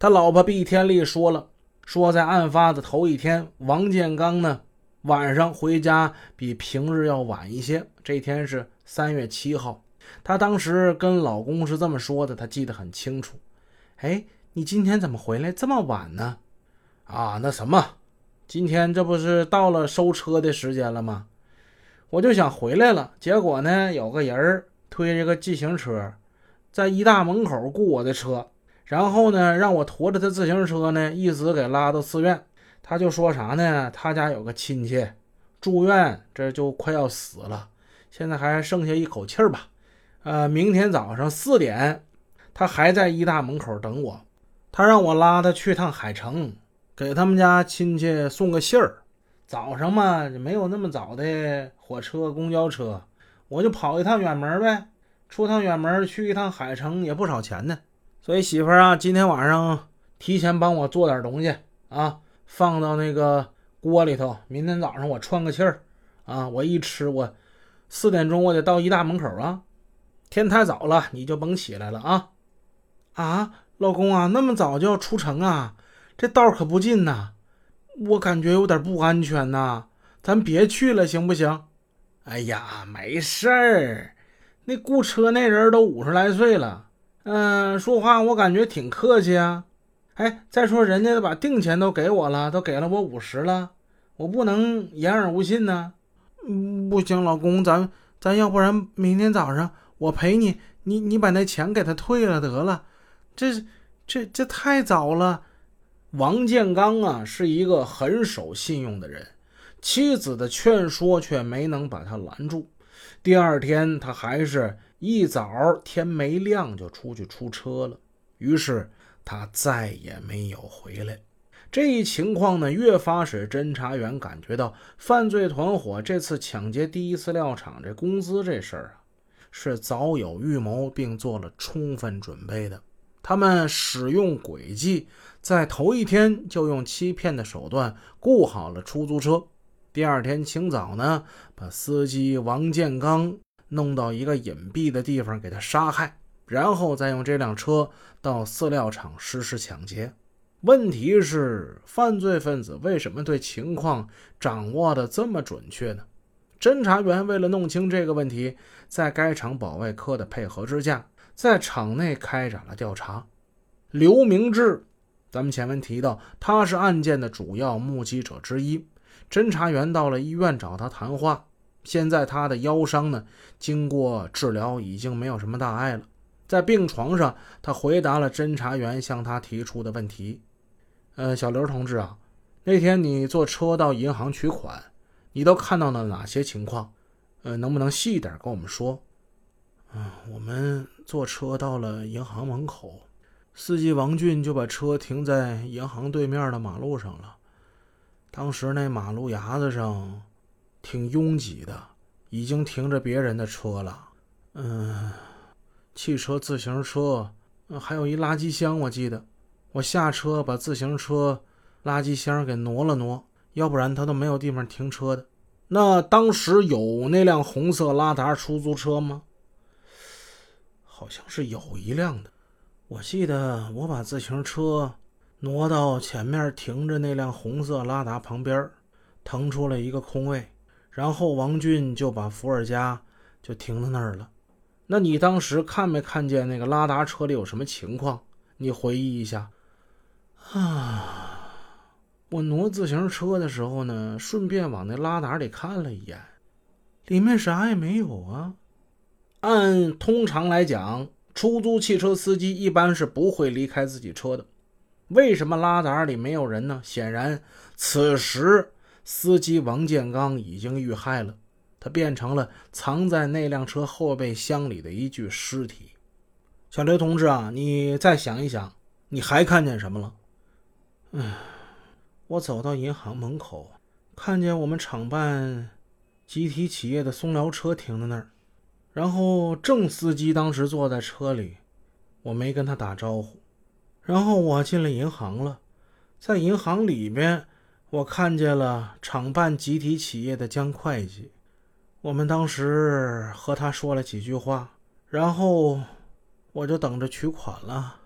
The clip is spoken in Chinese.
他老婆毕天丽说了，说在案发的头一天，王建刚呢晚上回家比平日要晚一些。这天是三月七号，他当时跟老公是这么说的，他记得很清楚。哎，你今天怎么回来这么晚呢？啊，那什么，今天这不是到了收车的时间了吗？我就想回来了，结果呢，有个人推着个自行车，在一大门口雇我的车。然后呢，让我驮着他自行车呢，一直给拉到寺院。他就说啥呢？他家有个亲戚住院，这就快要死了，现在还剩下一口气儿吧。呃，明天早上四点，他还在医大门口等我。他让我拉他去趟海城，给他们家亲戚送个信儿。早上嘛，没有那么早的火车、公交车，我就跑一趟远门呗。出趟远门去一趟海城也不少钱呢。所以媳妇儿啊，今天晚上提前帮我做点东西啊，放到那个锅里头。明天早上我串个气儿啊，我一吃我四点钟我得到一大门口啊。天太早了，你就甭起来了啊！啊，老公啊，那么早就要出城啊？这道可不近呐，我感觉有点不安全呐。咱别去了，行不行？哎呀，没事儿，那雇车那人都五十来岁了。嗯，说话我感觉挺客气啊。哎，再说人家把定钱都给我了，都给了我五十了，我不能言而无信呢。嗯，不行，老公，咱咱要不然明天早上我陪你，你你把那钱给他退了得了。这这这太早了。王建刚啊，是一个很守信用的人，妻子的劝说却没能把他拦住。第二天，他还是。一早天没亮就出去出车了，于是他再也没有回来。这一情况呢，越发使侦查员感觉到犯罪团伙这次抢劫第一饲料厂这工资这事儿啊，是早有预谋并做了充分准备的。他们使用诡计，在头一天就用欺骗的手段雇好了出租车，第二天清早呢，把司机王建刚。弄到一个隐蔽的地方给他杀害，然后再用这辆车到饲料厂实施抢劫。问题是，犯罪分子为什么对情况掌握的这么准确呢？侦查员为了弄清这个问题，在该厂保卫科的配合之下，在厂内开展了调查。刘明志，咱们前文提到，他是案件的主要目击者之一。侦查员到了医院找他谈话。现在他的腰伤呢，经过治疗已经没有什么大碍了。在病床上，他回答了侦查员向他提出的问题。呃，小刘同志啊，那天你坐车到银行取款，你都看到了哪些情况？呃，能不能细一点跟我们说？嗯，我们坐车到了银行门口，司机王俊就把车停在银行对面的马路上了。当时那马路牙子上。挺拥挤的，已经停着别人的车了。嗯，汽车、自行车，还有一垃圾箱。我记得我下车把自行车、垃圾箱给挪了挪，要不然他都没有地方停车的。那当时有那辆红色拉达出租车吗？好像是有一辆的。我记得我把自行车挪到前面停着那辆红色拉达旁边，腾出了一个空位。然后王俊就把伏尔加就停在那儿了。那你当时看没看见那个拉达车里有什么情况？你回忆一下。啊，我挪自行车的时候呢，顺便往那拉达里看了一眼，里面啥也没有啊。按通常来讲，出租汽车司机一般是不会离开自己车的。为什么拉达里没有人呢？显然，此时。司机王建刚已经遇害了，他变成了藏在那辆车后备箱里的一具尸体。小刘同志啊，你再想一想，你还看见什么了？嗯，我走到银行门口，看见我们厂办集体企业的松疗车停在那儿，然后郑司机当时坐在车里，我没跟他打招呼，然后我进了银行了，在银行里面。我看见了厂办集体企业的江会计，我们当时和他说了几句话，然后我就等着取款了。